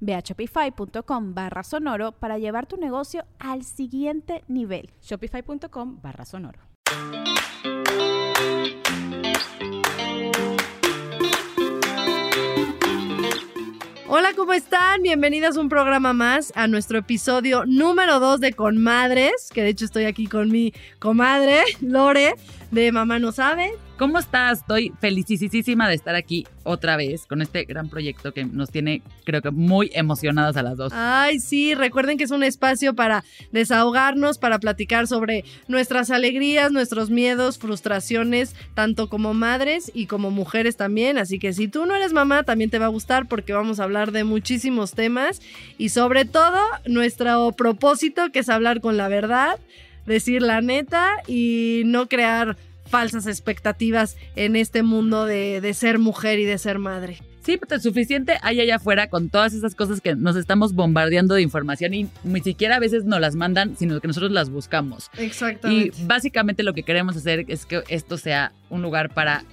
Ve a shopify.com barra sonoro para llevar tu negocio al siguiente nivel. Shopify.com barra sonoro. Hola, ¿cómo están? Bienvenidas a un programa más, a nuestro episodio número 2 de Conmadres, que de hecho estoy aquí con mi comadre, Lore, de Mamá No Sabe. ¿Cómo estás? Estoy felicísima de estar aquí otra vez con este gran proyecto que nos tiene, creo que, muy emocionadas a las dos. Ay, sí, recuerden que es un espacio para desahogarnos, para platicar sobre nuestras alegrías, nuestros miedos, frustraciones, tanto como madres y como mujeres también. Así que si tú no eres mamá, también te va a gustar porque vamos a hablar de muchísimos temas y sobre todo nuestro propósito que es hablar con la verdad decir la neta y no crear falsas expectativas en este mundo de, ser mujer y de ser madre. Sí, pues suficiente hay allá afuera con todas esas cosas que nos estamos bombardeando de información y ni siquiera a veces nos las mandan, sino que nosotros las buscamos. Exactamente. Y básicamente lo que queremos hacer es que esto sea un lugar para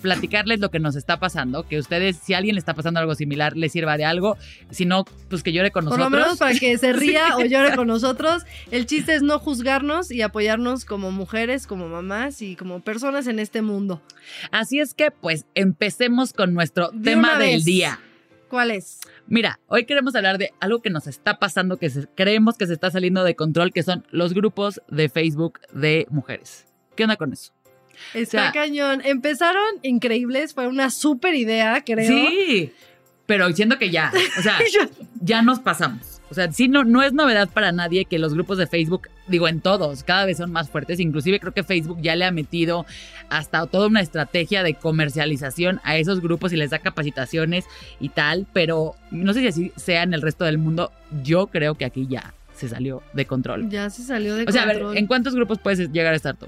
platicarles lo que nos está pasando, que ustedes, si a alguien le está pasando algo similar, les sirva de algo, si no, pues que llore con nosotros. Por lo menos para que se ría o llore con nosotros. El chiste es no juzgarnos y apoyarnos como mujeres, como mamás y como personas en este mundo. Así es que, pues, empecemos con nuestro tema del día. ¿Cuál es? Mira, hoy queremos hablar de algo que nos está pasando, que creemos que se está saliendo de control, que son los grupos de Facebook de mujeres. ¿Qué onda con eso? Está cañón. Empezaron increíbles, fue una súper idea, creo. Sí, pero diciendo que ya, o sea, ya nos pasamos. O sea, sí, no, no es novedad para nadie que los grupos de Facebook, digo, en todos, cada vez son más fuertes. Inclusive creo que Facebook ya le ha metido hasta toda una estrategia de comercialización a esos grupos y les da capacitaciones y tal, pero no sé si así sea en el resto del mundo. Yo creo que aquí ya se salió de control. Ya se salió de control. O sea, a ver, ¿en cuántos grupos puedes llegar a estar tú?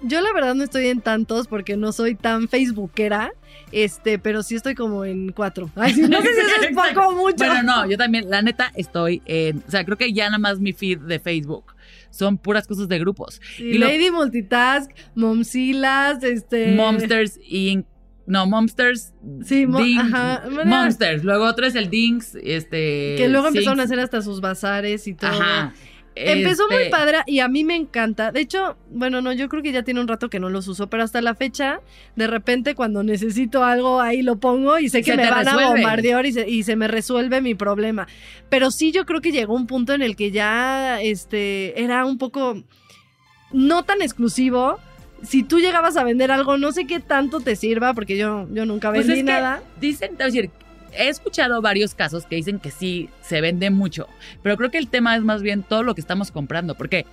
Yo la verdad no estoy en tantos porque no soy tan facebookera, este, pero sí estoy como en cuatro. Ay, no sé si eso es poco o mucho. Bueno, no, yo también, la neta, estoy en, o sea, creo que ya nada más mi feed de Facebook son puras cosas de grupos. y Lady Multitask, Momsilas, este... Momsters Inc. No, Momsters. Sí, ajá. Monsters. Luego otro es el Dinks, este. Que luego empezaron a hacer hasta sus bazares y todo. Ajá. Empezó muy este padre y a mí me encanta. De hecho, bueno, no, yo creo que ya tiene un rato que no los uso, pero hasta la fecha, de repente cuando necesito algo ahí lo pongo y sé que me van a bombardear y se, y se me resuelve mi problema. Pero sí, yo creo que llegó un punto en el que ya este era un poco no tan exclusivo si tú llegabas a vender algo, no sé qué tanto te sirva, porque yo, yo nunca pues vendí nada. Dicen, es decir, he escuchado varios casos que dicen que sí, se vende mucho, pero creo que el tema es más bien todo lo que estamos comprando, porque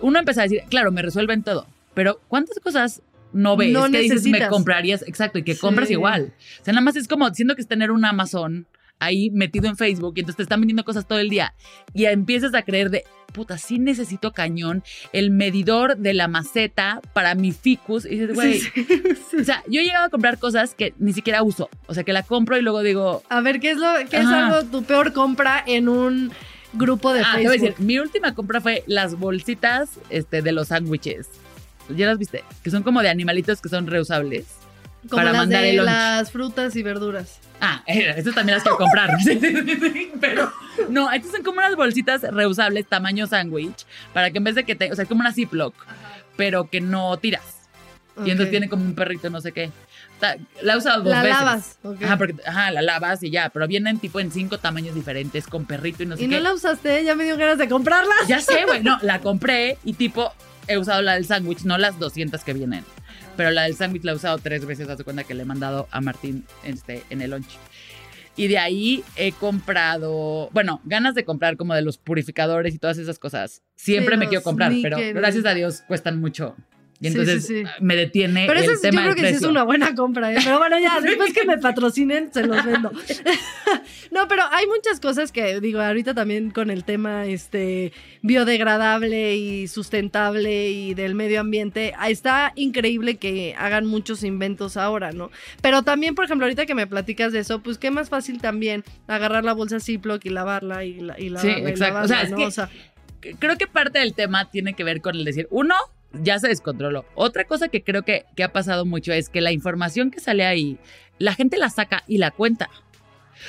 uno empieza a decir, claro, me resuelven todo, pero ¿cuántas cosas no ves no que dices me comprarías? Exacto, y que compras igual. O sea, nada más es como siendo que es tener un Amazon ahí metido en Facebook y entonces te están vendiendo cosas todo el día y empiezas a creer de, puta, sí necesito cañón el medidor de la maceta para mi ficus. Y dices, güey, o sea, yo he llegado a comprar cosas que ni siquiera uso. O sea, que la compro y luego digo... A ver, ¿qué es, lo, qué es algo tu peor compra en un grupo de ah, Facebook? Decir, mi última compra fue las bolsitas este, de los sándwiches. ¿Ya las viste? Que son como de animalitos que son reusables. Como para las mandar de las frutas y verduras. Ah, estas también las quiero comprar. Pero no, estas son como unas bolsitas reusables tamaño sándwich para que en vez de que te, o sea, como una Ziploc, pero que no tiras. Y entonces tiene como un perrito, no sé qué. La he usado dos la veces. lavas, Ajá, porque, ajá, la lavas y ya, pero vienen tipo en cinco tamaños diferentes, con perrito y no sé qué. ¿Y no la usaste? Ya me dio ganas de comprarla. Ya sé, güey, no, la compré y tipo, he usado la del sándwich, no las 200 que vienen, pero la del sándwich la he usado tres veces, hace cuenta que le he mandado a Martín este, en el lunch. Y de ahí he comprado, bueno, ganas de comprar como de los purificadores y todas esas cosas. Siempre me quiero comprar, pero gracias a Dios cuestan mucho. Y entonces me detiene pero el tema yo creo que sí es una buena compra, ¿eh? pero bueno, ya, después que me patrocinen, se los vendo. no, pero hay muchas cosas que, digo, ahorita también con el tema este, biodegradable y sustentable y del medio ambiente, está increíble que hagan muchos inventos ahora, ¿no? Pero también, por ejemplo, ahorita que me platicas de eso, pues qué más fácil también agarrar la bolsa Ziploc y lavarla y, la, y Sí, exacto. o sea, o sea, creo que parte del tema tiene que ver con el decir, uno, ya se descontroló. Otra cosa que creo que, que, ha pasado mucho es que la información que sale ahí, la gente la saca y la cuenta.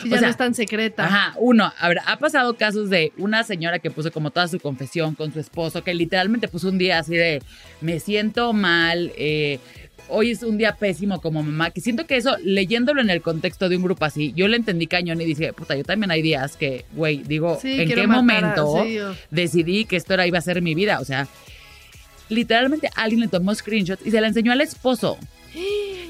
ya no es tan secreta. Ajá, uno, a ver, ha pasado casos de una señora que puso como toda su confesión con su esposo, que literalmente puso un día así de, me siento mal, eh, hoy es un día pésimo como mamá, que siento que eso, leyéndolo en el contexto de un grupo así, yo le entendí cañón y dije, puta, yo también hay días que, güey, digo, ¿en qué momento decidí que esto era, iba a ser mi vida? O sea, literalmente alguien le tomó screenshots y se la enseñó al esposo.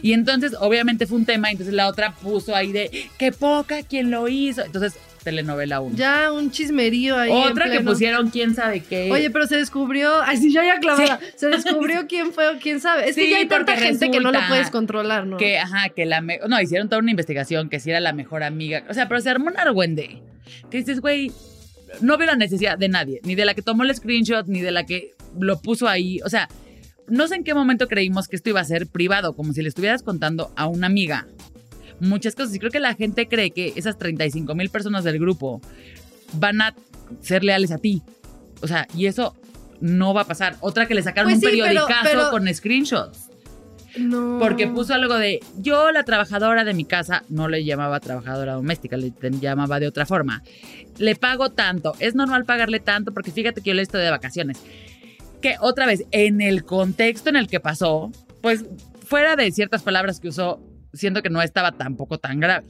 Y entonces, obviamente fue un tema, entonces la otra puso ahí de, qué poca, quién lo hizo. Entonces, telenovela 1. Ya, un chismerío ahí. Otra que pusieron quién sabe qué. Oye, pero se descubrió, ay, sí, yo ya clavada, se descubrió quién fue o quién sabe. Es que ya hay tanta gente que no lo puedes controlar, ¿no? Que, ajá, que la, no, hicieron toda una investigación, que si era la mejor amiga, o sea, pero se armó un argüende. Que dices, güey, no veo la necesidad de nadie, ni de la que tomó el screenshot, ni de la que lo puso ahí. O sea, no sé en qué momento creímos que esto iba a ser privado, como si le estuvieras contando a una amiga muchas cosas. Y creo que la gente cree que esas 35 mil personas del grupo van a ser leales a ti. O sea, y eso no va a pasar. Otra que le sacaron pues un periodicazo con screenshots. No. Porque puso algo de yo, la trabajadora de mi casa, no le llamaba trabajadora doméstica, le llamaba de otra forma. Le pago tanto. Es normal pagarle tanto porque fíjate que yo le estoy de vacaciones que otra vez, en el contexto en el que pasó, pues fuera de ciertas palabras que usó, siento que no estaba tampoco tan grave.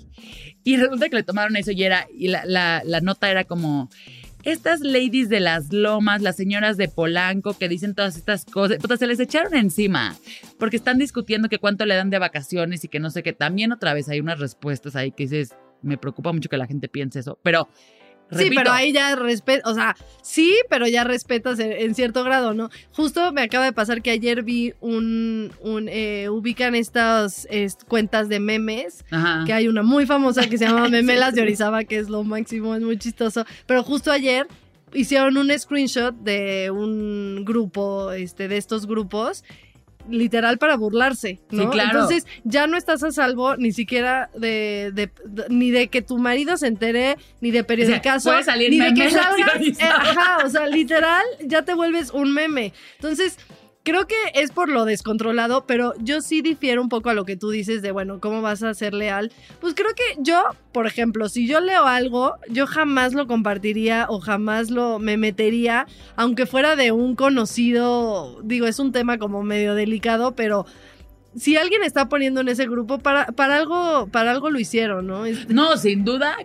Y resulta que le tomaron eso y era, y la, la, nota era como, estas ladies de las lomas, las señoras de Polanco que dicen todas estas cosas, pues se les echaron encima porque están discutiendo que cuánto le dan de vacaciones y que no sé qué. También otra vez hay unas respuestas ahí que dices, me preocupa mucho que la gente piense eso, pero sí, pero ahí ya respeto, o sea, sí, pero ya respetas en, cierto grado, ¿no? Justo me acaba de pasar que ayer vi un, un eh, ubican estas cuentas de memes, que hay una muy famosa que se llama Memelas de Orizaba, que es lo máximo, es muy chistoso, pero justo ayer hicieron un screenshot de un grupo, este, de estos grupos literal para burlarse, ¿no? claro. Entonces ya no estás a salvo ni siquiera de, ni de que tu marido se entere, ni de periodicazo, ni de que salga, eh, ajá, o sea, literal ya te vuelves un meme. Entonces, creo que es por lo descontrolado, pero yo sí difiero un poco a lo que tú dices de, bueno, ¿cómo vas a ser leal? Pues creo que yo, por ejemplo, si yo leo algo, yo jamás lo compartiría o jamás lo me metería, aunque fuera de un conocido, digo, es un tema como medio delicado, pero si alguien está poniendo en ese grupo, para, para algo, para algo lo hicieron, ¿no? No, sin duda,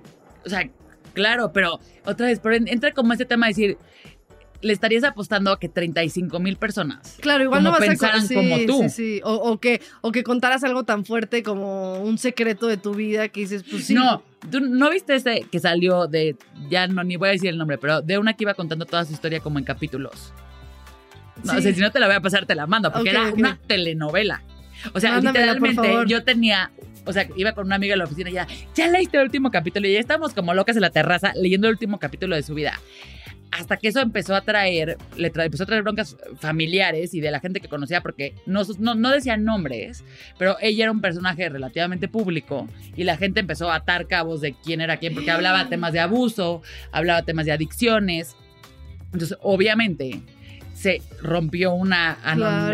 o sea, claro, pero otra vez, pero entra como este tema de decir, le estarías apostando a que 35 mil personas. Claro, igual no vas pensaran a como tú. Sí, sí. O, que, o que contaras algo tan fuerte como un secreto de tu vida que dices, pues sí. No, ¿tú no viste ese que salió de, ya no, ni voy a decir el nombre, pero de una que iba contando toda su historia como en capítulos? No, o sea, si no te la voy a pasar, te la mando, porque era una telenovela. O sea, literalmente yo tenía o sea, iba con una amiga en la oficina y ya, ya leíste el último capítulo y ya estábamos como locas en la terraza leyendo el último capítulo de su vida hasta que eso empezó a traer, le empezó a traer broncas familiares y de la gente que conocía, porque no, no, decían nombres, pero ella era un personaje relativamente público y la gente empezó a atar cabos de quién era quién, porque hablaba temas de abuso, hablaba temas de adicciones. Entonces, obviamente, se rompió una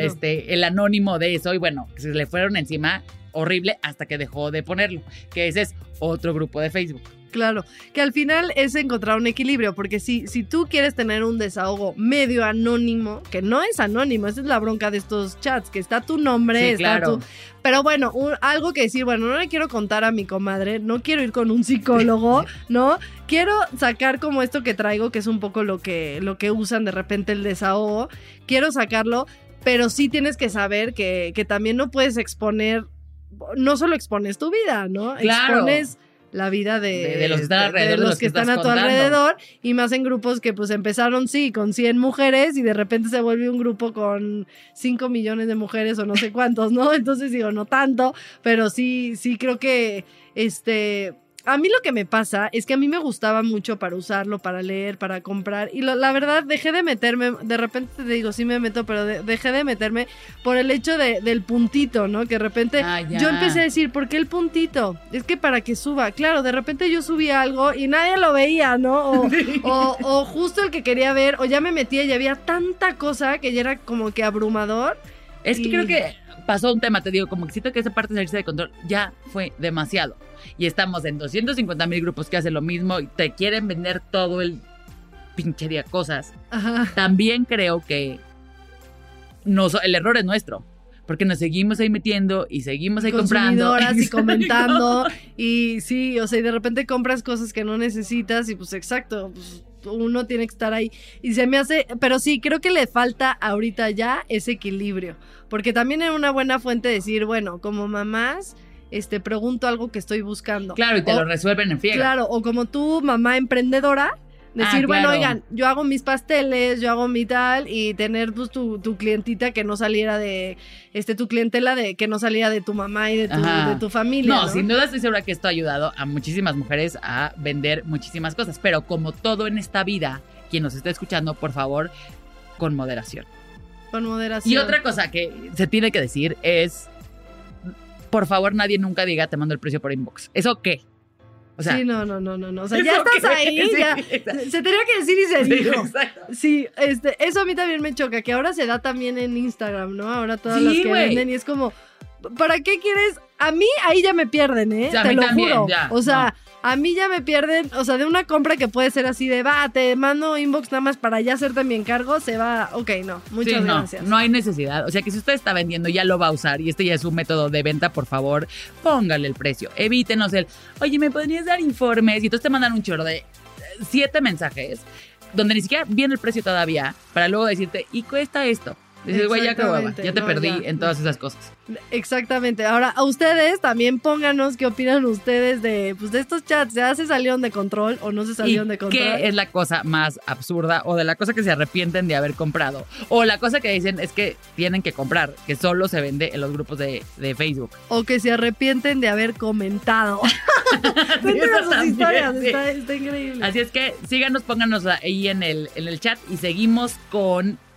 este, el anónimo de eso y bueno, se le fueron encima horrible hasta que dejó de ponerlo, que ese es otro grupo de Facebook. Claro, que al final es encontrar un equilibrio, porque si, si tú quieres tener un desahogo medio anónimo, que no es anónimo, esa es la bronca de estos chats, que está tu nombre, está tu... Pero bueno, algo que decir, bueno, no le quiero contar a mi comadre, no quiero ir con un psicólogo, ¿no? Quiero sacar como esto que traigo, que es un poco lo que, lo que usan de repente el desahogo, quiero sacarlo, pero sí tienes que saber que, que también no puedes exponer, no solo expones tu vida, ¿no? Claro. Expones la vida de, los que están alrededor, de los que, están a tu alrededor y más en grupos que pues empezaron sí con 100 mujeres y de repente se vuelve un grupo con 5 millones de mujeres o no sé cuántos, ¿no? Entonces digo, no tanto, pero sí, sí creo que este a mí lo que me pasa es que a mí me gustaba mucho para usarlo, para leer, para comprar. Y la verdad, dejé de meterme. De repente te digo, sí me meto, pero dejé de meterme por el hecho de, del puntito, ¿no? Que de repente ah, yo empecé a decir, ¿por qué el puntito? Es que para que suba. Claro, de repente yo subía algo y nadie lo veía, ¿no? O, o, justo el que quería ver, o ya me metía y había tanta cosa que ya era como que abrumador. Es que creo que pasó un tema, te digo, como que siento que esa parte de salirse de control ya fue demasiado. Y estamos en 250 mil grupos que hacen lo mismo y te quieren vender todo el pinche día cosas. También creo que el error es nuestro. Porque nos seguimos ahí metiendo y seguimos ahí comprando. y comentando. y sí, o sea, y de repente compras cosas que no necesitas y pues exacto, pues uno tiene que estar ahí. Y se me hace, pero sí, creo que le falta ahorita ya ese equilibrio. Porque también es una buena fuente decir, bueno, como mamás, este, pregunto algo que estoy buscando. Claro, y te lo resuelven en fiega. Claro, o como tú, mamá emprendedora, Decir, ah, bueno, oigan, yo hago mis pasteles, yo hago mi tal, y tener pues, tu, tu, clientita que no saliera de, este, tu clientela de que no saliera de tu mamá y de tu, de tu familia. No, sin duda estoy segura que esto ha ayudado a muchísimas mujeres a vender muchísimas cosas, pero como todo en esta vida, quien nos está escuchando, por favor, con moderación. Con moderación. Y otra cosa que se tiene que decir es, por favor, nadie nunca diga te mando el precio por inbox. ¿Eso qué? Sí, no, no, no, no, O sea, ya estás ahí, ya. Se tenía que decir y se dijo. Sí, este, eso a mí también me choca, que ahora se da también en Instagram, ¿no? Ahora todas las que venden y es como, ¿para qué quieres? A mí ahí ya me pierden, ¿eh? Te lo juro. o sea, a mí ya me pierden, o sea, de una compra que puede ser así de, va, te mando inbox nada más para ya hacer también cargo, se va, ok, no, muchas no, gracias. No hay necesidad, o sea que si usted está vendiendo ya lo va a usar y este ya es un método de venta, por favor, póngale el precio, evítenos el, oye, ¿me podrías dar informes? Y entonces te mandan un chorro de siete mensajes donde ni siquiera viene el precio todavía para luego decirte, y cuesta esto. Dices, güey, ya, ya te perdí en todas esas cosas. Exactamente. Ahora, a ustedes también pónganos qué opinan ustedes de, pues, de estos chats. ¿Ya se salieron de control o no se salieron de control? ¿Qué es la cosa más absurda o de la cosa que se arrepienten de haber comprado? O la cosa que dicen es que tienen que comprar, que solo se vende en los grupos de, Facebook. O que se arrepienten de haber comentado. sus historias, está, increíble. Así es que síganos, pónganos ahí en el, en el chat y seguimos con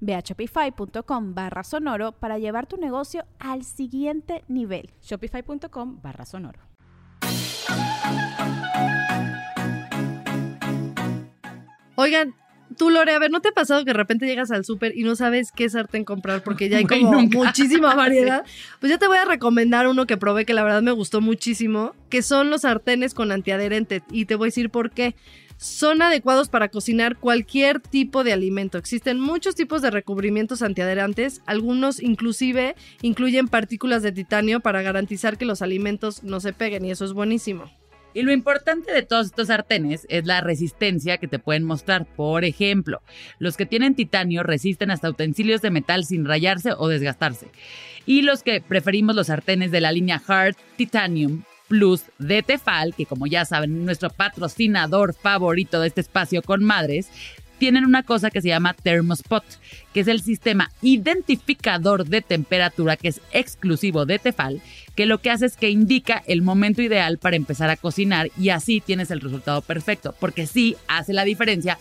Ve a shopify.com barra sonoro para llevar tu negocio al siguiente nivel. Shopify.com barra sonoro. Oigan, tú Lore, a ver, ¿no te ha pasado que de repente llegas al súper y no sabes qué sartén comprar porque ya hay como muchísima variedad? Pues yo te voy a recomendar uno que probé que la verdad me gustó muchísimo, que son los sartenes con antiadherente y te voy a decir por qué son adecuados para cocinar cualquier tipo de alimento. Existen muchos tipos de recubrimientos antiadherantes, algunos inclusive incluyen partículas de titanio para garantizar que los alimentos no se peguen y eso es buenísimo. Y lo importante de todos estos sartenes es la resistencia que te pueden mostrar. Por ejemplo, los que tienen titanio resisten hasta utensilios de metal sin rayarse o desgastarse. Y los que preferimos los sartenes de la línea Hard Titanium Plus de Tefal, que como ya saben, nuestro patrocinador favorito de este espacio con madres, tienen una cosa que se llama Thermospot, que es el sistema identificador de temperatura que es exclusivo de Tefal, que lo que hace es que indica el momento ideal para empezar a cocinar y así tienes el resultado perfecto, porque sí hace la diferencia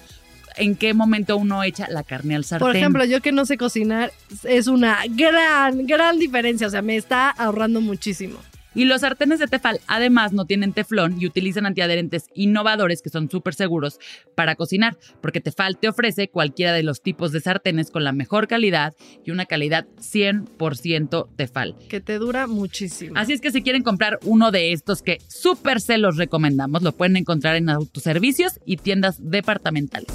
en qué momento uno echa la carne al sartén. Por ejemplo, yo que no sé cocinar, es una gran, gran diferencia, o sea, me está ahorrando muchísimo. Y los sartenes de Tefal además no tienen teflón y utilizan antiadherentes innovadores que son súper seguros para cocinar, porque Tefal te ofrece cualquiera de los tipos de sartenes con la mejor calidad y una calidad 100% Tefal. Que te dura muchísimo. Así es que si quieren comprar uno de estos que súper se los recomendamos, lo pueden encontrar en autoservicios y tiendas departamentales.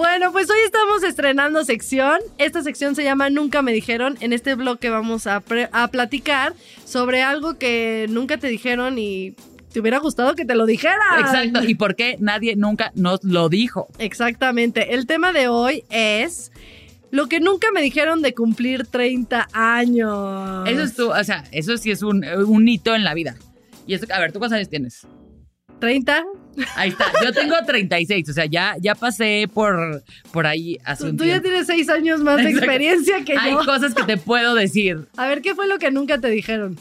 Bueno, pues hoy estamos estrenando sección. Esta sección se llama Nunca me dijeron. En este bloque vamos a, platicar sobre algo que nunca te dijeron y te hubiera gustado que te lo dijera. Exacto. ¿Y por qué nadie nunca nos lo dijo? Exactamente. El tema de hoy es lo que nunca me dijeron de cumplir 30 años. Eso es tú, o sea, eso sí es un, un hito en la vida. Y eso, a ver, ¿tú cuántos años tienes? 30. Ahí está. Yo tengo 36, o sea, ya, ya pasé por, por ahí hace un Tú ya tienes 6 años más de experiencia que yo. Hay cosas que te puedo decir. A ver, ¿qué fue lo que nunca te dijeron?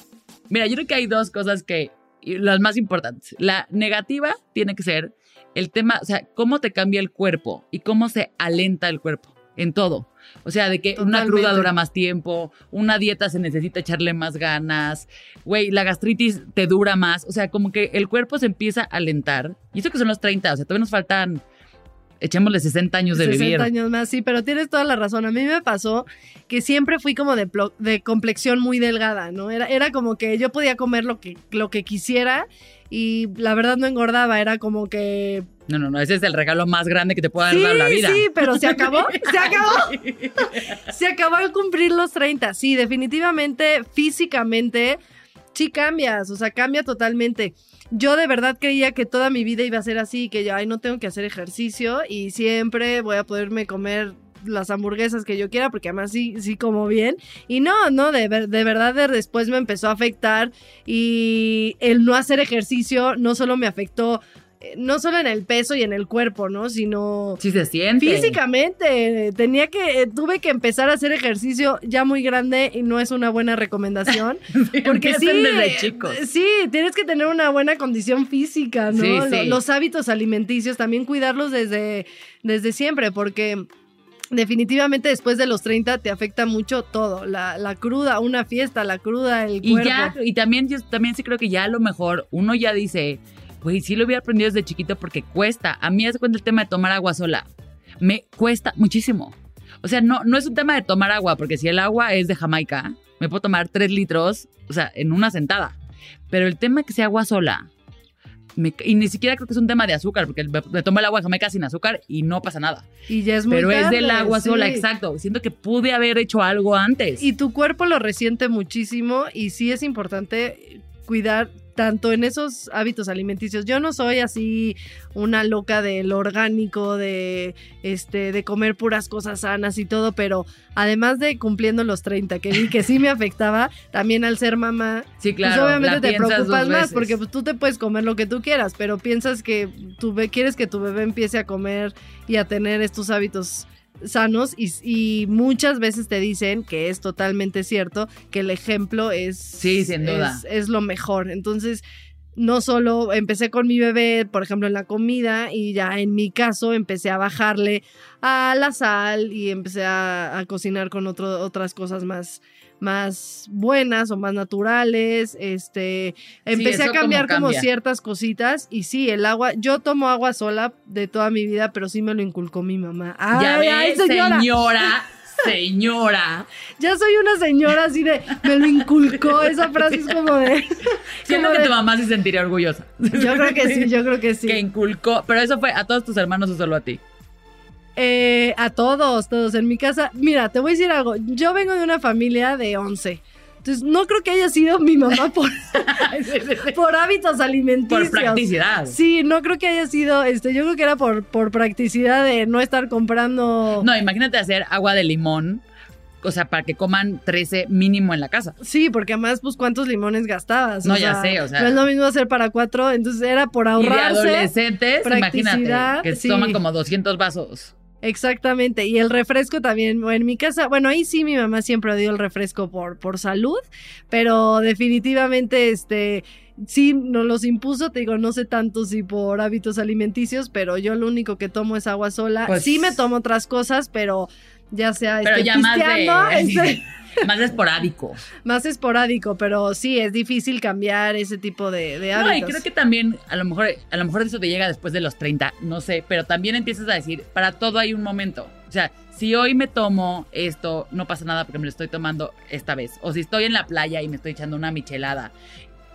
Mira, yo creo que hay dos cosas que, las más importantes. La negativa tiene que ser el tema, o sea, cómo te cambia el cuerpo y cómo se alenta el cuerpo en todo. O sea, de que una cruda dura más tiempo, una dieta se necesita echarle más ganas, güey, la gastritis te dura más. O sea, como que el cuerpo se empieza a alentar. Y eso que son los 30, o sea, todavía nos faltan echémosle 60 años de vivir. 60 años más, sí, pero tienes toda la razón. A mí me pasó que siempre fui como de, de complexión muy delgada, ¿no? Era, era como que yo podía comer lo que, lo que quisiera y la verdad no engordaba, era como que... No, no, no, ese es el regalo más grande que te puede dar la vida. Sí, pero se acabó, se acabó. se acabó al cumplir los 30. Sí, definitivamente, físicamente, sí cambias, o sea, cambia totalmente. Yo de verdad creía que toda mi vida iba a ser así, que yo, ay, no tengo que hacer ejercicio y siempre voy a poderme comer las hamburguesas que yo quiera, porque además sí, sí como bien. Y no, no, de, de verdad después me empezó a afectar y el no hacer ejercicio no solo me afectó no solo en el peso y en el cuerpo, ¿no? Sino sí se siente. físicamente. Tenía que, eh, tuve que empezar a hacer ejercicio ya muy grande y no es una buena recomendación. porque sí, desde chicos. sí, tienes que tener una buena condición física, ¿no? Los hábitos alimenticios, también cuidarlos desde, desde siempre, porque definitivamente después de los 30 te afecta mucho todo, la, la cruda, una fiesta, la cruda, el y Ya, y también yo también sí creo que ya a lo mejor uno ya dice, pues sí lo hubiera aprendido desde chiquito porque cuesta. A mí hace cuenta el tema de tomar agua sola. Me cuesta muchísimo. O sea, no, no es un tema de tomar agua, porque si el agua es de Jamaica, me puedo tomar tres litros, o sea, en una sentada. Pero el tema que sea agua sola, y ni siquiera creo que es un tema de azúcar, porque me tomo el agua de Jamaica sin azúcar y no pasa nada. Y ya es muy Pero es del agua sola, exacto. Siento que pude haber hecho algo antes. Y tu cuerpo lo resiente muchísimo y sí es importante cuidar tanto en esos hábitos alimenticios. Yo no soy así una loca del orgánico, de este, de comer puras cosas sanas y todo, pero además de cumpliendo los 30, que vi que sí me afectaba, también al ser mamá, sí, pues claro, obviamente te preocupas más, porque pues, tú te puedes comer lo que tú quieras, pero piensas que tu quieres que tu bebé empiece a comer y a tener estos hábitos sanos y, muchas veces te dicen que es totalmente cierto que el ejemplo es sí sin duda. es, lo mejor. Entonces no solo empecé con mi bebé, por ejemplo, en la comida, y ya en mi caso empecé a bajarle a la sal y empecé a, cocinar con otras cosas más, más buenas o más naturales. Este, empecé a cambiar como, ciertas cositas y sí, el agua, yo tomo agua sola de toda mi vida, pero sí me lo inculcó mi mamá. Ay, ya señora. señora. Ya soy una señora así de, me lo inculcó, esa frase es como de... Siento que tu mamá se sentiría orgullosa. Yo creo que sí, yo creo que sí. Que inculcó, pero eso fue a todos tus hermanos o solo a ti. Eh, a todos, todos. En mi casa, mira, te voy a decir algo. Yo vengo de una familia de 11. Entonces, no creo que haya sido mi mamá por, por hábitos alimenticios. Por practicidad. Sí, no creo que haya sido, este, yo creo que era por, por practicidad de no estar comprando. No, imagínate hacer agua de limón o sea, para que coman 13 mínimo en la casa. Sí, porque además, pues, ¿cuántos limones gastabas? No, ya sé, o sea. No es lo mismo hacer para cuatro, entonces era por ahorrarse. Y de adolescentes, imagínate, que toman como 200 vasos. Exactamente, y el refresco también, en mi casa, bueno, ahí sí mi mamá siempre dio el refresco por, por salud, pero definitivamente, este, sí nos los impuso, te digo, no sé tanto si por hábitos alimenticios, pero yo lo único que tomo es agua sola. Pues sí me tomo otras cosas, pero ya sea pero ya más de, más esporádico. Más esporádico, pero sí, es difícil cambiar ese tipo de, de hábitos. No, y creo que también, a lo mejor, a lo mejor eso te llega después de los 30, no sé, pero también empiezas a decir, para todo hay un momento. O sea, si hoy me tomo esto, no pasa nada porque me lo estoy tomando esta vez. O si estoy en la playa y me estoy echando una michelada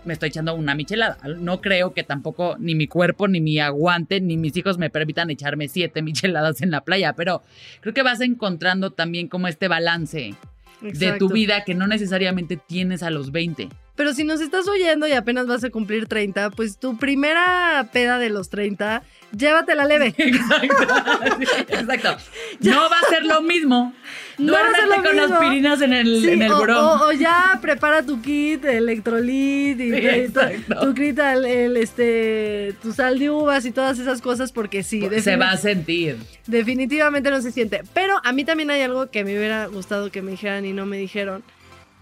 me estoy echando una michelada. No creo que tampoco ni mi cuerpo, ni mi aguante, ni mis hijos me permitan echarme siete micheladas en la playa, pero creo que vas encontrando también como este balance de tu vida que no necesariamente tienes a los 20. Pero si nos estás oyendo y apenas vas a cumplir 30, pues tu primera peda de los 30, llévatela leve. Exacto. No va a ser lo mismo. No Duérmete con mismo. aspirinas en el, en el o, o, ya prepara tu kit, electrolit y tu, kit, el, este, tu sal de uvas y todas esas cosas porque sí. Se va a sentir. Definitivamente no se siente. Pero a mí también hay algo que me hubiera gustado que me dijeran y no me dijeron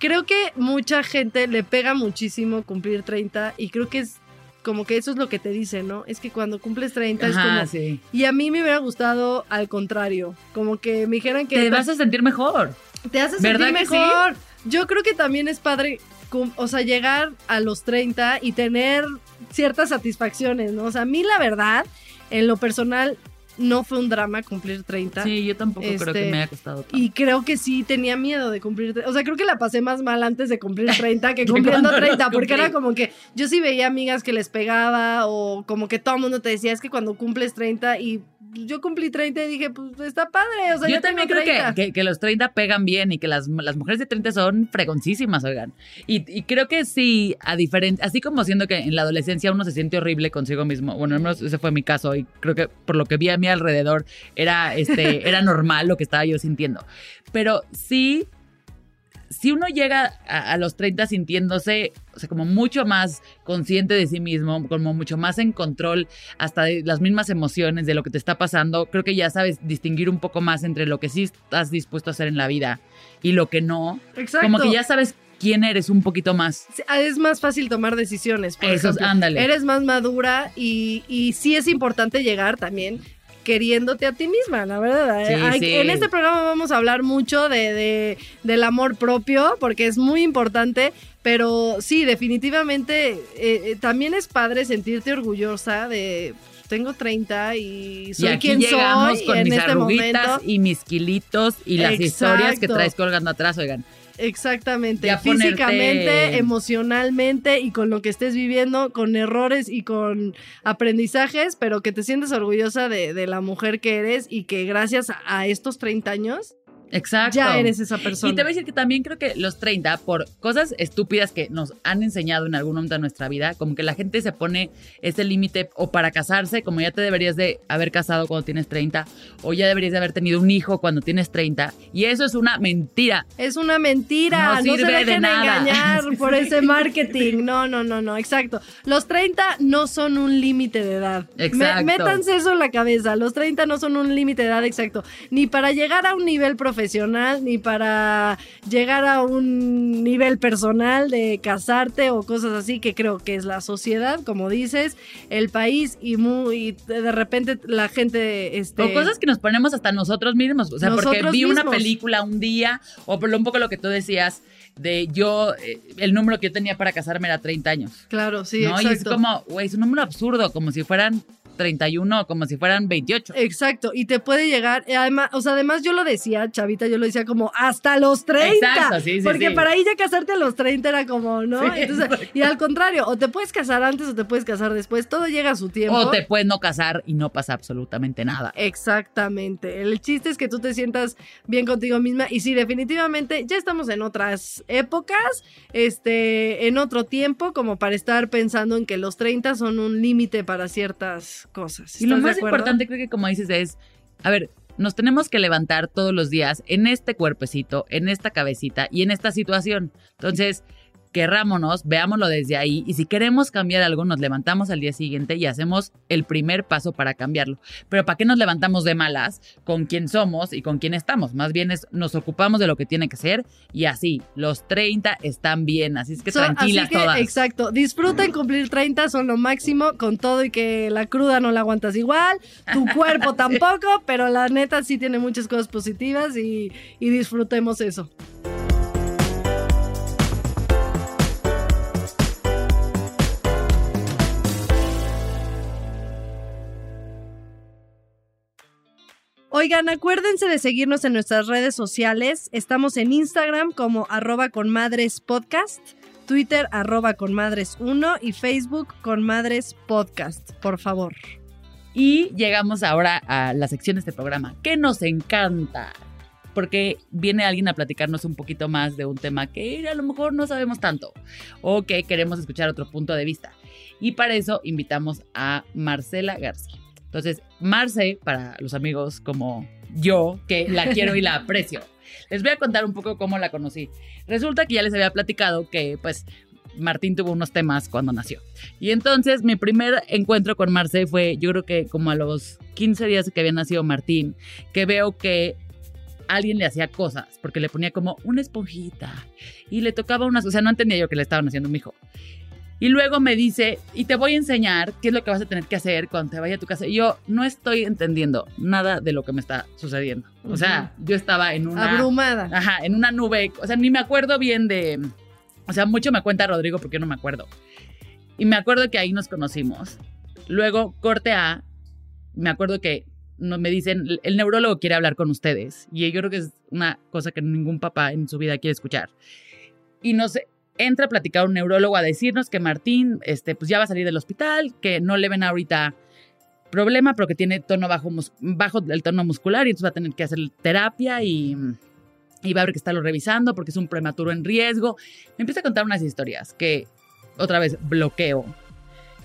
creo que mucha gente le pega muchísimo cumplir 30 y creo que es como que eso es lo que te dice, ¿no? Es que cuando cumples 30 es como... Sí. Y a mí me hubiera gustado al contrario, como que me dijeran que... Te vas a sentir mejor. Te hace sentir mejor. Yo creo que también es padre, o sea, llegar a los 30 y tener ciertas satisfacciones, ¿no? O sea, a mí la verdad, en lo personal, no fue un drama cumplir 30. Sí, yo tampoco creo que este, me haya costado tanto. Y creo que sí tenía miedo de cumplir. O sea, creo que la pasé más mal antes de cumplir 30 que cumpliendo 30, porque era como que yo sí veía amigas que les pegaba o como que todo el mundo te decía, es que cuando cumples 30 y yo cumplí 30 y dije, pues está padre. O sea, yo, también creo que, que, los 30 pegan bien y que las, las mujeres de 30 son fregoncísimas, oigan. Y, y creo que sí, a diferente, así como siendo que en la adolescencia uno se siente horrible consigo mismo. Bueno, al menos ese fue mi caso y creo que por lo que vi a mi alrededor era, este, era normal lo que estaba yo sintiendo. Pero sí si uno llega a, los 30 sintiéndose, o sea, como mucho más consciente de sí mismo, como mucho más en control hasta de las mismas emociones de lo que te está pasando, creo que ya sabes distinguir un poco más entre lo que sí estás dispuesto a hacer en la vida y lo que no. Exacto. Como que ya sabes quién eres un poquito más. Es más fácil tomar decisiones. Por Eso, ándale. Eres más madura y, y sí es importante llegar también queriéndote a ti misma, la verdad. En este programa vamos a hablar mucho de, del amor propio, porque es muy importante, pero sí, definitivamente eh, eh, también es padre sentirte orgullosa de tengo 30 y soy quien soy con en mis este momento. y mis kilitos y las historias que traes colgando atrás, oigan. Exactamente, físicamente, emocionalmente y con lo que estés viviendo, con errores y con aprendizajes, pero que te sientes orgullosa de, de la mujer que eres y que gracias a estos 30 años Exacto. Ya eres esa persona. Y te voy a decir que también creo que los 30, por cosas estúpidas que nos han enseñado en algún momento de nuestra vida, como que la gente se pone ese límite o para casarse, como ya te deberías de haber casado cuando tienes 30, o ya deberías de haber tenido un hijo cuando tienes 30. Y eso es una mentira. Es una mentira. No, sirve se dejen de engañar por ese marketing. No, no, no, no, exacto. Los 30 no son un límite de edad. Exacto. métanse eso en la cabeza. Los 30 no son un límite de edad exacto. Ni para llegar a un nivel profesional ni para llegar a un nivel personal de casarte o cosas así, que creo que es la sociedad, como dices, el país y muy de repente la gente... Este, o cosas que nos ponemos hasta nosotros mismos, o sea, porque vi una película un día, o por un poco lo que tú decías, de yo, eh, el número que yo tenía para casarme era 30 años. Claro, sí, ¿no? Y es como, güey, es un número absurdo, como si fueran 31 como si fueran 28. Exacto, y te puede llegar, eh, además, o sea, además yo lo decía, chavita, yo lo decía como hasta los 30. Exacto, sí, sí, Porque para ahí ya casarte a los 30 era como, ¿no? y al contrario, o te puedes casar antes o te puedes casar después, todo llega a su tiempo. O te puedes no casar y no pasa absolutamente nada. Exactamente. El chiste es que tú te sientas bien contigo misma y sí, definitivamente ya estamos en otras épocas, este, en otro tiempo como para estar pensando en que los 30 son un límite para ciertas cosas. Y lo más importante creo que como dices es, a ver, nos tenemos que levantar todos los días en este cuerpecito, en esta cabecita y en esta situación. Entonces, querrámonos, veámoslo desde ahí y si queremos cambiar algo, nos levantamos al día siguiente y hacemos el primer paso para cambiarlo. Pero ¿para qué nos levantamos de malas con quién somos y con quién estamos? Más bien es, nos ocupamos de lo que tiene que ser y así, los 30 están bien, así es que tranquilas todas. Exacto, disfruten cumplir 30, son lo máximo con todo y que la cruda no la aguantas igual, tu cuerpo tampoco, pero la neta sí tiene muchas cosas positivas y, y disfrutemos eso. Oigan, acuérdense de seguirnos en nuestras redes sociales. Estamos en Instagram como arroba con Twitter arroba con madres 1 y Facebook con podcast, por favor. Y llegamos ahora a la sección de este programa, que nos encanta, porque viene alguien a platicarnos un poquito más de un tema que a lo mejor no sabemos tanto o que queremos escuchar otro punto de vista. Y para eso invitamos a Marcela García. Entonces, Marce, para los amigos como yo, que la quiero y la aprecio, les voy a contar un poco cómo la conocí. Resulta que ya les había platicado que, pues, Martín tuvo unos temas cuando nació. Y entonces mi primer encuentro con Marce fue, yo creo que como a los 15 días que había nacido Martín, que veo que alguien le hacía cosas, porque le ponía como una esponjita y le tocaba unas, o sea, no entendía yo que le estaban haciendo a mi hijo. Y luego me dice, y te voy a enseñar qué es lo que vas a tener que hacer cuando te vaya a tu casa. Y yo no estoy entendiendo nada de lo que me está sucediendo. O sea, yo estaba en una... Abrumada. Ajá, en una nube. O sea, ni me acuerdo bien de... O sea, mucho me cuenta Rodrigo porque yo no me acuerdo. Y me acuerdo que ahí nos conocimos. Luego, corte A, me acuerdo que me dicen, el neurólogo quiere hablar con ustedes. Y yo creo que es una cosa que ningún papá en su vida quiere escuchar. Y no sé, entra a platicar un neurólogo a decirnos que Martín este, pues ya va a salir del hospital, que no le ven ahorita problema, pero que tiene tono bajo, bajo el tono muscular y entonces va a tener que hacer terapia y, y va a haber que estarlo revisando porque es un prematuro en riesgo. Me empieza a contar unas historias que otra vez bloqueo.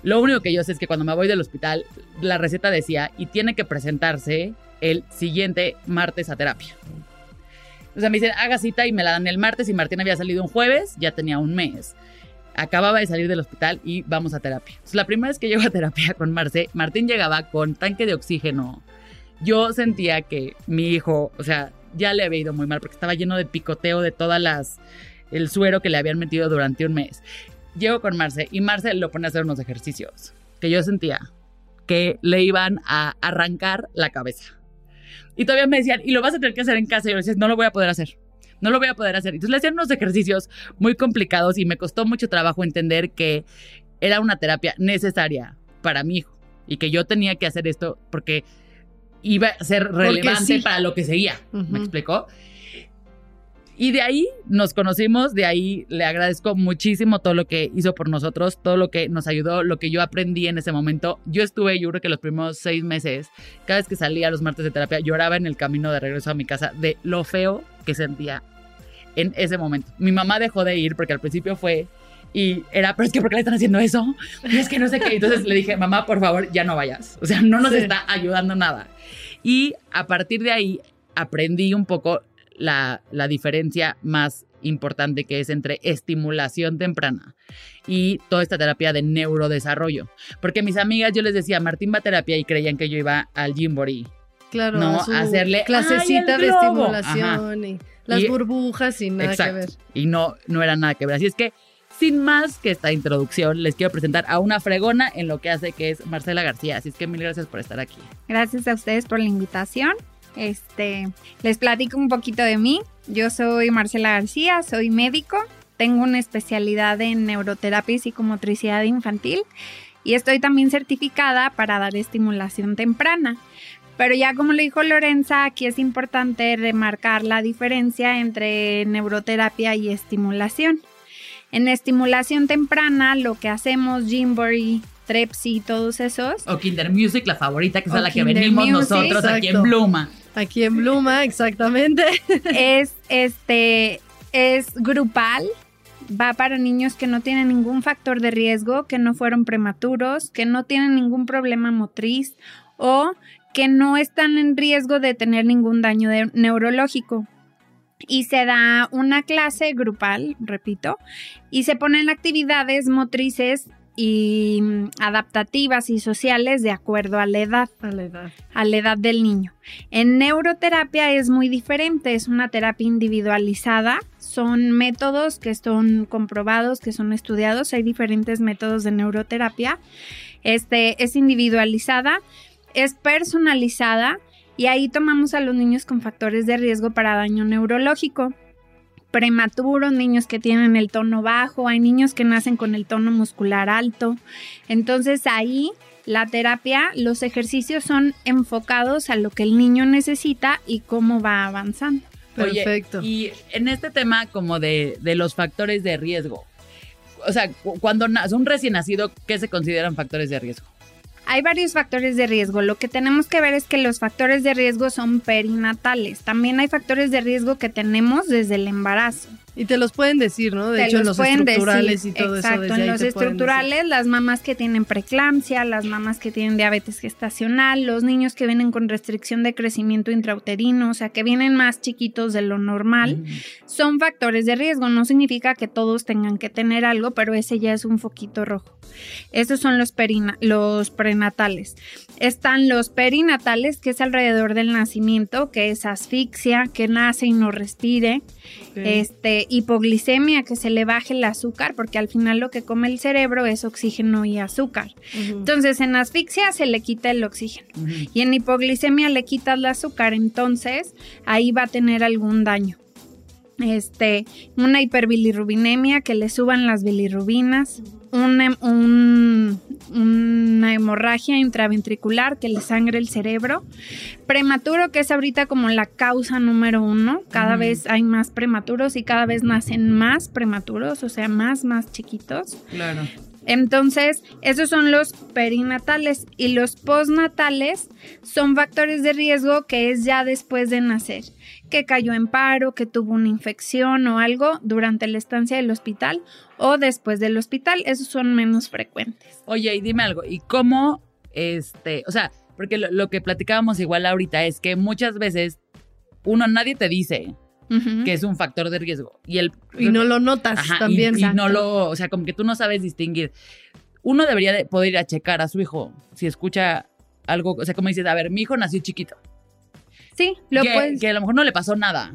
Lo único que yo sé es que cuando me voy del hospital, la receta decía y tiene que presentarse el siguiente martes a terapia. O sea, me dicen, haga cita y me la dan el martes y Martín había salido un jueves, ya tenía un mes. Acababa de salir del hospital y vamos a terapia. la primera vez que llego a terapia con Marce, Martín llegaba con tanque de oxígeno. Yo sentía que mi hijo, o sea, ya le había ido muy mal porque estaba lleno de picoteo de todas las, el suero que le habían metido durante un mes. Llego con Marce y Marce lo pone a hacer unos ejercicios que yo sentía que le iban a arrancar la cabeza. Y todavía me decían, y lo vas a tener que hacer en casa. Y yo decía, no lo voy a poder hacer. No lo voy a poder hacer. Entonces le hacían unos ejercicios muy complicados y me costó mucho trabajo entender que era una terapia necesaria para mi hijo y que yo tenía que hacer esto porque iba a ser relevante para lo que seguía. ¿Me explicó? Y de ahí nos conocimos, de ahí le agradezco muchísimo todo lo que hizo por nosotros, todo lo que nos ayudó, lo que yo aprendí en ese momento. Yo estuve, yo creo que los primeros seis meses, cada vez que salía los martes de terapia, lloraba en el camino de regreso a mi casa de lo feo que sentía en ese momento. Mi mamá dejó de ir porque al principio fue y era, pero es que ¿por qué le están haciendo eso? es que no sé qué. Entonces le dije, mamá, por favor, ya no vayas. O sea, no nos está ayudando nada. Y a partir de ahí aprendí un poco la, diferencia más importante que es entre estimulación temprana y toda esta terapia de neurodesarrollo. Porque mis amigas, yo les decía, Martín va a terapia y creían que yo iba al Gymboree. Claro, ¿no? a hacerle clasecita de estimulación y las burbujas y nada que ver. Y no, no era nada que ver. Así es que, sin más que esta introducción, les quiero presentar a una fregona en lo que hace que es Marcela García. Así es que mil gracias por estar aquí. Gracias a ustedes por la invitación. Este, les platico un poquito de mí. Yo soy Marcela García, soy médico, tengo una especialidad en neuroterapia y psicomotricidad infantil y estoy también certificada para dar estimulación temprana. Pero ya como le dijo Lorenza, aquí es importante remarcar la diferencia entre neuroterapia y estimulación. En estimulación temprana, lo que hacemos, Jimbury, Trepsi, todos esos. O Kinder Music, la favorita, que es a la que venimos nosotros aquí en Bluma. Aquí en Bluma, exactamente. Es este es grupal, va para niños que no tienen ningún factor de riesgo, que no fueron prematuros, que no tienen ningún problema motriz o que no están en riesgo de tener ningún daño neurológico y se da una clase grupal, repito, y se ponen actividades motrices y mm, adaptativas y sociales de acuerdo a la edad. A la edad. A la edad del niño. En neuroterapia es muy diferente, es una terapia individualizada, son métodos que son comprobados, que son estudiados, hay diferentes métodos de neuroterapia. Este es individualizada, es personalizada y ahí tomamos a los niños con factores de riesgo para daño neurológico. Prematuros, niños que tienen el tono bajo, hay niños que nacen con el tono muscular alto. Entonces ahí la terapia, los ejercicios son enfocados a lo que el niño necesita y cómo va avanzando. Perfecto. y en este tema como de, de los factores de riesgo, o sea, cuando nace un recién nacido, ¿qué se consideran factores de riesgo? Hay varios factores de riesgo. Lo que tenemos que ver es que los factores de riesgo son perinatales. También hay factores de riesgo que tenemos desde el embarazo. Y te los pueden decir, ¿no? De hecho, en los estructurales y todo eso. Exacto, en los estructurales, las mamás que tienen preeclampsia, las mamás que tienen diabetes gestacional, los niños que vienen con restricción de crecimiento intrauterino, o sea, que vienen más chiquitos de lo normal, son factores de riesgo. No significa que todos tengan que tener algo, pero ese ya es un foquito rojo. Estos son los, los prenatales. Están los perinatales, que es alrededor del nacimiento, que es asfixia, que nace y no respire. Este, hipoglicemia, que se le baje el azúcar, porque al final lo que come el cerebro es oxígeno y azúcar. Entonces, en asfixia se le quita el oxígeno. Y en hipoglicemia le quitas el azúcar, entonces ahí va a tener algún daño. Este, una hiperbilirrubinemia, que le suban las bilirrubinas, una, una hemorragia intraventricular, que le sangre el cerebro, prematuro, que es ahorita como la causa número uno, cada vez hay más prematuros y cada vez nacen más prematuros, o sea, más, más chiquitos. Claro. Entonces, esos son los perinatales y los postnatales son factores de riesgo que es ya después de nacer, que cayó en paro, que tuvo una infección o algo durante la estancia del hospital o después del hospital, esos son menos frecuentes. Oye, y dime algo, ¿y cómo este, o sea, porque lo, que platicábamos igual ahorita es que muchas veces uno nadie te dice, que es un factor de riesgo. Y, el, y no lo notas también. Y, no lo, o sea, como que tú no sabes distinguir. Uno debería de poder ir a checar a su hijo si escucha algo, o sea, como dices, a ver, mi hijo nació chiquito. Sí, lo que, Que a lo mejor no le pasó nada.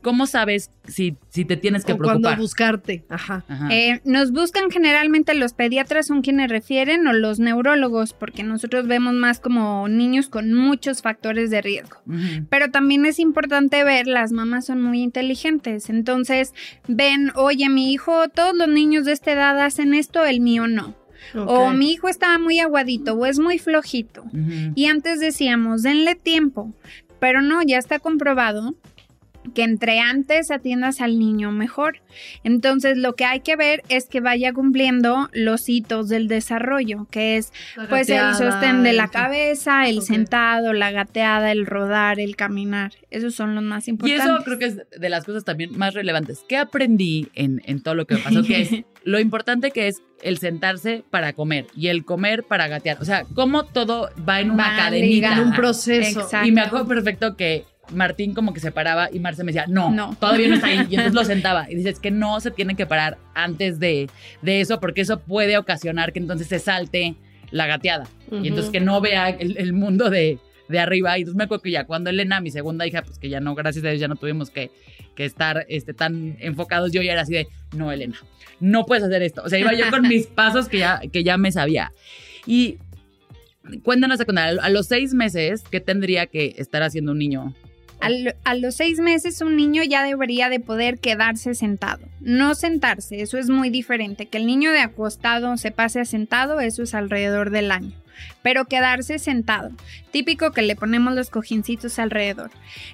¿Cómo sabes si, si te tienes que o preocupar? Cuando buscarte. Ajá. Eh, nos buscan generalmente los pediatras, son quienes refieren, o los neurólogos, porque nosotros vemos más como niños con muchos factores de riesgo. Pero también es importante ver, las mamás son muy inteligentes. Entonces, ven, oye, mi hijo, todos los niños de esta edad hacen esto, el mío no. O mi hijo estaba muy aguadito o es muy flojito. Y antes decíamos, denle tiempo. Pero no, ya está comprobado que entre antes atiendas al niño mejor. Entonces lo que hay que ver es que vaya cumpliendo los hitos del desarrollo, que es pues el sostén de la cabeza, el sentado, la gateada, el rodar, el caminar. Esos son los más importantes. Y eso creo que es de las cosas también más relevantes. ¿Qué aprendí en, todo lo que me pasó? Que es lo importante que es el sentarse para comer y el comer para gatear. O sea, cómo todo va en una cadenita. En un proceso. Y me acuerdo perfecto que Martín como que se paraba y Marce me decía, no, no, todavía no está ahí. Y entonces lo sentaba. Y dices que no se tienen que parar antes de, eso, porque eso puede ocasionar que entonces se salte la gateada. Y entonces que no vea el, mundo de, arriba. Y entonces me acuerdo que ya cuando Elena, mi segunda hija, pues que ya no, gracias a Dios, ya no tuvimos que, estar este, tan enfocados. Yo ya era así de, no, Elena, no puedes hacer esto. O sea, iba yo con mis pasos que ya, que ya me sabía. Y cuéntanos, a los seis meses, ¿qué tendría que estar haciendo un niño a los seis meses un niño ya debería de poder quedarse sentado. No sentarse, eso es muy diferente. Que el niño de acostado se pase a sentado, eso es alrededor del año pero quedarse sentado. Típico que le ponemos los cojincitos alrededor.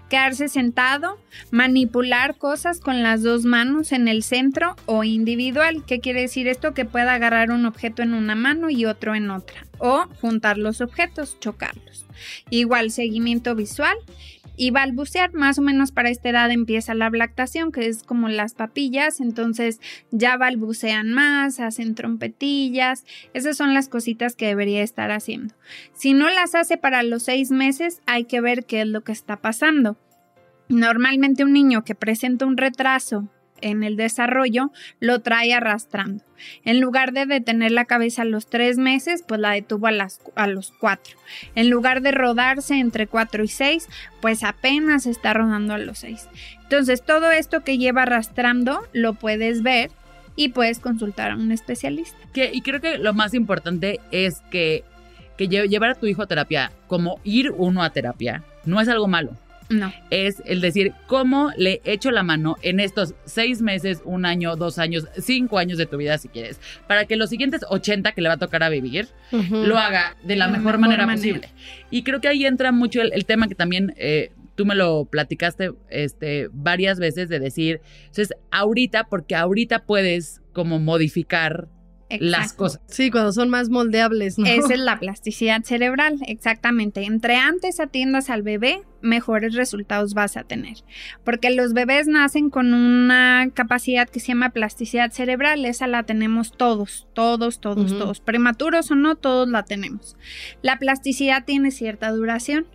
Quedarse sentado, manipular cosas con las dos manos en el centro o individual. ¿Qué quiere decir esto? Que pueda agarrar un objeto en una mano y otro en otra. O juntar los objetos, chocarlos. Igual seguimiento visual y balbucear. Más o menos para esta edad empieza la lactación, que es como las papillas, entonces ya balbucean más, hacen trompetillas. Esas son las cositas que debería estar haciendo. Si no las hace para los seis meses, hay que ver qué es lo que está pasando. Normalmente un niño que presenta un retraso en el desarrollo lo trae arrastrando. En lugar de detener la cabeza a los tres meses, pues la detuvo a, las, a los cuatro. En lugar de rodarse entre cuatro y seis, pues apenas está rodando a los seis. Entonces, todo esto que lleva arrastrando lo puedes ver y puedes consultar a un especialista. Y creo que lo más importante es que, que llevar a tu hijo a terapia, como ir uno a terapia, no es algo malo. No. Es el decir, ¿cómo le echo la mano en estos seis meses, un año, dos años, cinco años de tu vida, si quieres, para que los siguientes 80 que le va a tocar a vivir, lo haga de la, mejor, manera, posible? Y creo que ahí entra mucho el, tema que también eh, tú me lo platicaste este, varias veces de decir, entonces, ahorita, porque ahorita puedes como modificar las cosas. Sí, cuando son más moldeables, ¿no? Esa es la plasticidad cerebral, exactamente. Entre antes atiendas al bebé, mejores resultados vas a tener. Porque los bebés nacen con una capacidad que se llama plasticidad cerebral, esa la tenemos todos, todos, todos, todos. Prematuros o no, todos la tenemos. La plasticidad tiene cierta duración.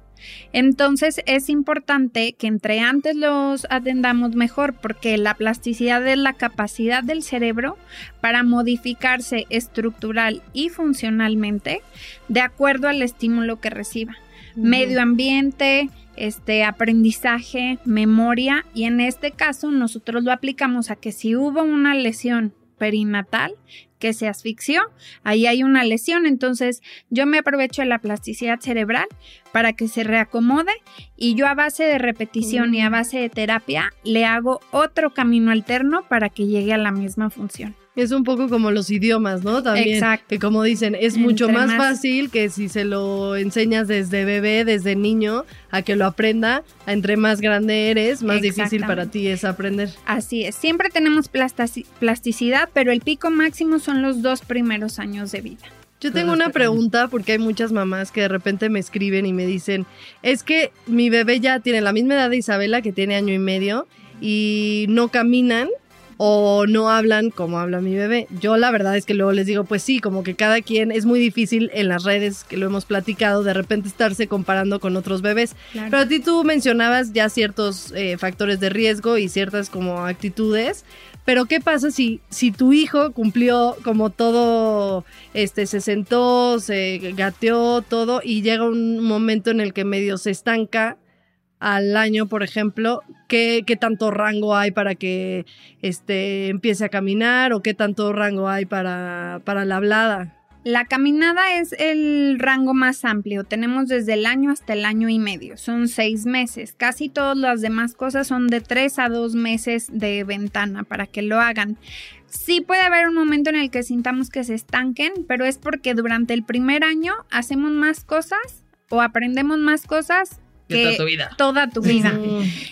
Entonces es importante que entre antes los atendamos mejor porque la plasticidad es la capacidad del cerebro para modificarse estructural y funcionalmente de acuerdo al estímulo que reciba. Medio ambiente, este aprendizaje, memoria y en este caso nosotros lo aplicamos a que si hubo una lesión perinatal, que se asfixió, ahí hay una lesión, entonces yo me aprovecho de la plasticidad cerebral para que se reacomode y yo a base de repetición y a mm. base de terapia le hago otro camino alterno para que llegue a la misma función. Es un poco como los idiomas, ¿no? También. Exacto. Que como dicen, es mucho más, fácil que si se lo enseñas desde bebé, desde niño, a que lo aprenda, entre más grande eres, más difícil para ti es aprender. Así es. Siempre tenemos plasticidad, pero el pico máximo son los dos primeros años de vida. Yo tengo una pregunta porque hay muchas mamás que de repente me escriben y me dicen, es que mi bebé ya tiene la misma edad de Isabela, que tiene año y medio, y no caminan o no hablan como habla mi bebé. Yo la verdad es que luego les digo, pues sí, como que cada quien es muy difícil en las redes que lo hemos platicado, de repente estarse comparando con otros bebés. Pero a ti tú mencionabas ya ciertos eh, factores de riesgo y ciertas como actitudes. Pero ¿qué pasa si, si tu hijo cumplió como todo, este, se sentó, se gateó, todo, y llega un momento en el que medio se estanca? Al año, por ejemplo, ¿qué, qué tanto rango hay para que este, empiece a caminar o qué tanto rango hay para, para la hablada? La caminada es el rango más amplio. Tenemos desde el año hasta el año y medio. Son seis meses. Casi todas las demás cosas son de tres a dos meses de ventana para que lo hagan. Sí puede haber un momento en el que sintamos que se estanquen, pero es porque durante el primer año hacemos más cosas o aprendemos más cosas toda tu vida. Toda tu vida.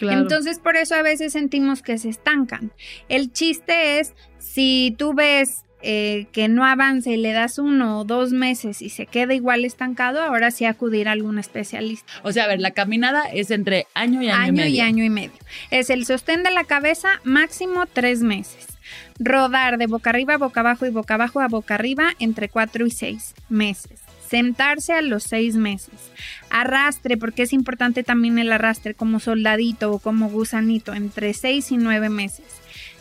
Entonces, por eso a veces sentimos que se estancan. El chiste es, si tú ves eh, que no avance y le das uno o dos meses y se queda igual estancado, ahora sí acudir a algún especialista. O sea, a ver, la caminada es entre año y año, y medio. y año y medio. Es el sostén de la cabeza máximo tres meses. Rodar de boca arriba a boca abajo y boca abajo a boca arriba entre cuatro y seis meses sentarse a los seis meses. Arrastre, porque es importante también el arrastre como soldadito o como gusanito, entre seis y nueve meses.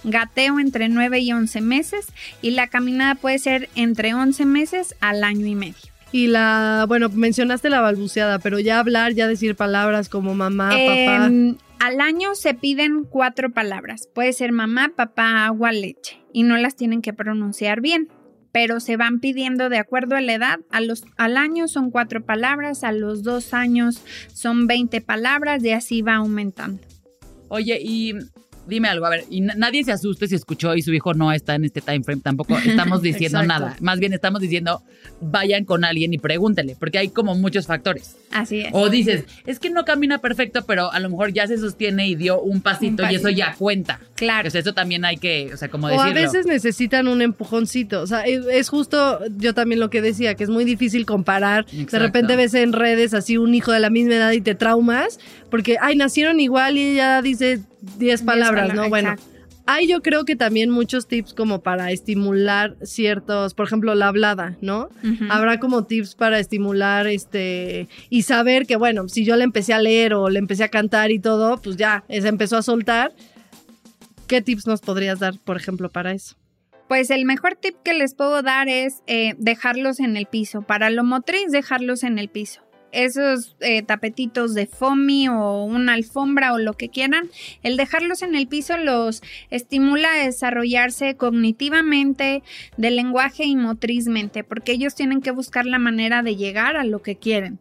Gateo entre nueve y once meses y la caminada puede ser entre once meses al año y medio. Y la, bueno, mencionaste la balbuceada, pero ya hablar, ya decir palabras como mamá, papá. Em, al año se piden cuatro palabras. Puede ser mamá, papá, agua, leche. Y no las tienen que pronunciar bien pero se van pidiendo de acuerdo a la edad. A los, al año son cuatro palabras, a los dos años son 20 palabras y así va aumentando. Oye, y dime algo, a ver, y nadie se asuste si escuchó y su hijo no está en este time frame, tampoco estamos diciendo nada. Más bien estamos diciendo, vayan con alguien y pregúntele, porque hay como muchos factores. Así es. O dices, es que no camina perfecto, pero a lo mejor ya se sostiene y dio un pasito, y eso ya cuenta. Claro. Pues eso también hay que, o sea, como decirlo. O a veces necesitan un empujoncito. O sea, es justo yo también lo que decía, que es muy difícil comparar. De repente ves en redes así un hijo de la misma edad y te traumas, porque, ay, nacieron igual y ella dice 10 palabras, ¿no? Bueno. Hay yo creo que también muchos tips como para estimular ciertos, por ejemplo, la hablada, ¿no? Habrá como tips para estimular este y saber que bueno, si yo le empecé a leer o le empecé a cantar y todo, pues ya, se empezó a soltar. ¿Qué tips nos podrías dar, por ejemplo, para eso? Pues el mejor tip que les puedo dar es eh, dejarlos en el piso. Para lo motriz, dejarlos en el piso esos eh, tapetitos de foamy o una alfombra o lo que quieran, el dejarlos en el piso los estimula a desarrollarse cognitivamente, de lenguaje y motrizmente, porque ellos tienen que buscar la manera de llegar a lo que quieren.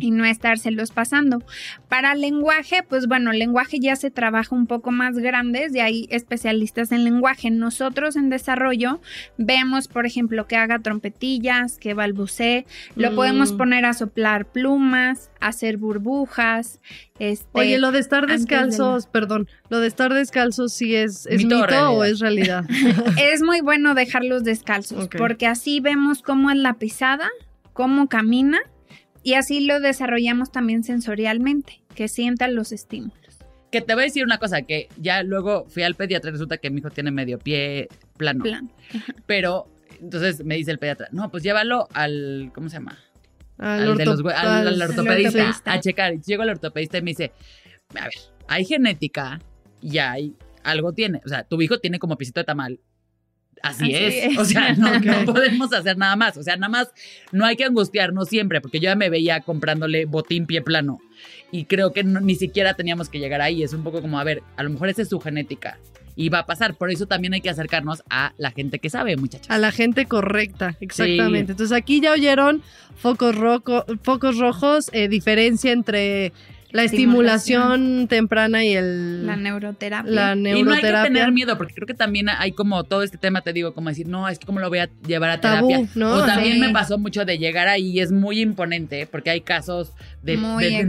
Y no estárselos pasando. Para lenguaje, pues bueno, el lenguaje ya se trabaja un poco más grandes y hay especialistas en lenguaje. Nosotros en desarrollo vemos, por ejemplo, que haga trompetillas, que balbucee, lo mm. podemos poner a soplar plumas, hacer burbujas. Este, Oye, lo de estar descalzos, perdón, lo de estar descalzos sí es, mito, o es realidad. es muy bueno dejarlos descalzos porque así vemos cómo es la pisada, cómo camina y así lo desarrollamos también sensorialmente, que sientan los estímulos. Que te voy a decir una cosa, que ya luego fui al pediatra y resulta que mi hijo tiene medio pie plano. Plano. Pero entonces me dice el pediatra, no, pues llévalo al, ¿cómo se llama? Al, ortopedista, a checar. Y llego al ortopedista y me dice, a ver, hay genética y hay, algo tiene. O sea, tu hijo tiene como pisito de tamal Así, es. O sea, no, podemos hacer nada más. O sea, nada más no hay que angustiarnos siempre, porque yo ya me veía comprándole botín pie plano. Y creo que ni siquiera teníamos que llegar ahí. Es un poco como, a ver, a lo mejor esa es su genética. Y va a pasar. Por eso también hay que acercarnos a la gente que sabe, muchachos. A la gente correcta, exactamente. Entonces aquí ya oyeron focos, focos rojos, eh, diferencia entre la estimulación, temprana y el... La neuroterapia. La neuroterapia. Y no hay que tener miedo, porque creo que también hay como todo este tema, te digo, como decir, no, es que cómo lo voy a llevar a terapia. ¿no? O también me pasó mucho de llegar ahí, es muy imponente, porque hay casos de,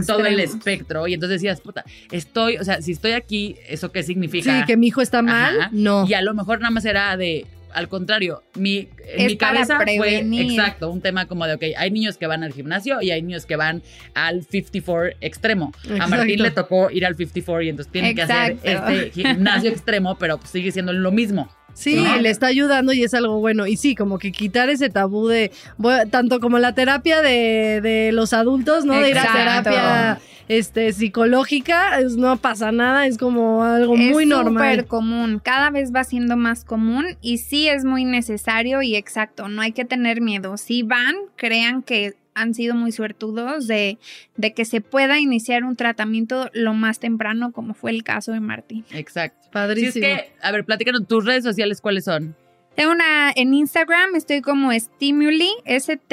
todo el espectro, y entonces decías, puta, estoy, o sea, si estoy aquí, ¿eso qué significa? Sí, que mi hijo está mal, no. Y a lo mejor nada más era de, al contrario, mi, en mi cabeza fue exacto, un tema como de, ok, hay niños que van al gimnasio y hay niños que van al 54 extremo. A Martín le tocó ir al 54 y entonces tiene que hacer este gimnasio extremo, pero sigue siendo lo mismo. Sí, le está ayudando y es algo bueno. Y sí, como que quitar ese tabú de, tanto como la terapia de, de los adultos, ¿no? De ir a terapia este, psicológica, no pasa nada, es como algo muy normal. Es súper común, cada vez va siendo más común y sí es muy necesario y exacto, no hay que tener miedo. Si van, crean que han sido muy suertudos de, de que se pueda iniciar un tratamiento lo más temprano, como fue el caso de Martín. Exacto. Padrísimo. Si es que, a ver, platícanos, tus redes sociales, ¿cuáles son? Tengo una en Instagram, estoy como Stimuli, S-T-I-M-U-L-I,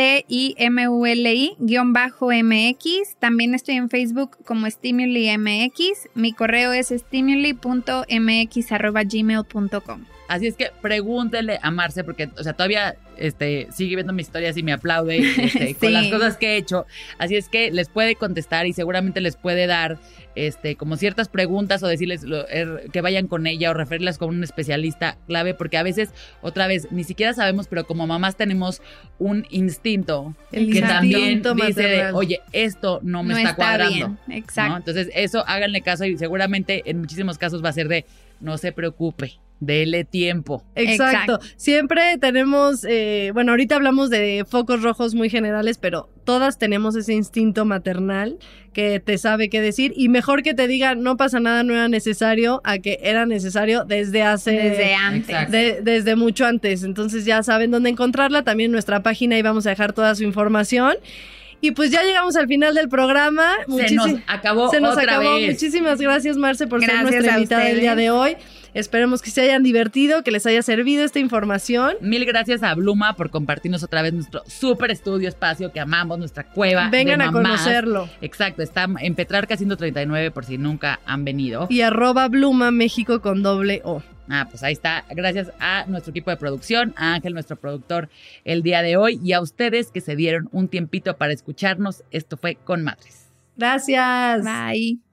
guion bajo MX. También estoy en Facebook como Stimuli MX. Mi correo es stimuli.mx gmail.com. Así es que pregúntele a Marce, porque, o sea, todavía este, sigue viendo mis historias y me aplaude este, con las cosas que he hecho. Así es que les puede contestar y seguramente les puede dar este, como ciertas preguntas o decirles er, que vayan con ella o referirlas con un especialista clave, porque a veces, otra vez, ni siquiera sabemos, pero como mamás tenemos un instinto que también dice, oye, esto no me está, cuadrando. Exacto. Entonces, eso háganle caso y seguramente en muchísimos casos va a ser de, no se preocupe Dele tiempo. Exacto. Siempre tenemos, eh, bueno, ahorita hablamos de focos rojos muy generales, pero todas tenemos ese instinto maternal que te sabe qué decir y mejor que te diga no pasa nada, no era necesario, a que era necesario desde hace... Desde antes. desde mucho antes. Entonces ya saben dónde encontrarla, también en nuestra página y vamos a dejar toda su información. Y pues ya llegamos al final del programa. Se nos acabó. Se nos acabó. Muchísimas gracias, Marce, por ser nuestra invitada del día de hoy. Esperemos que se hayan divertido, que les haya servido esta información. Mil gracias a Bluma por compartirnos otra vez nuestro súper estudio espacio que amamos, nuestra cueva. Vengan a conocerlo. Exacto, está en Petrarca 139 por si nunca han venido. Y arroba Bluma México con doble O. Ah, pues ahí está. Gracias a nuestro equipo de producción, a Ángel, nuestro productor, el día de hoy, y a ustedes que se dieron un tiempito para escucharnos. Esto fue Con Madres. Gracias. Bye.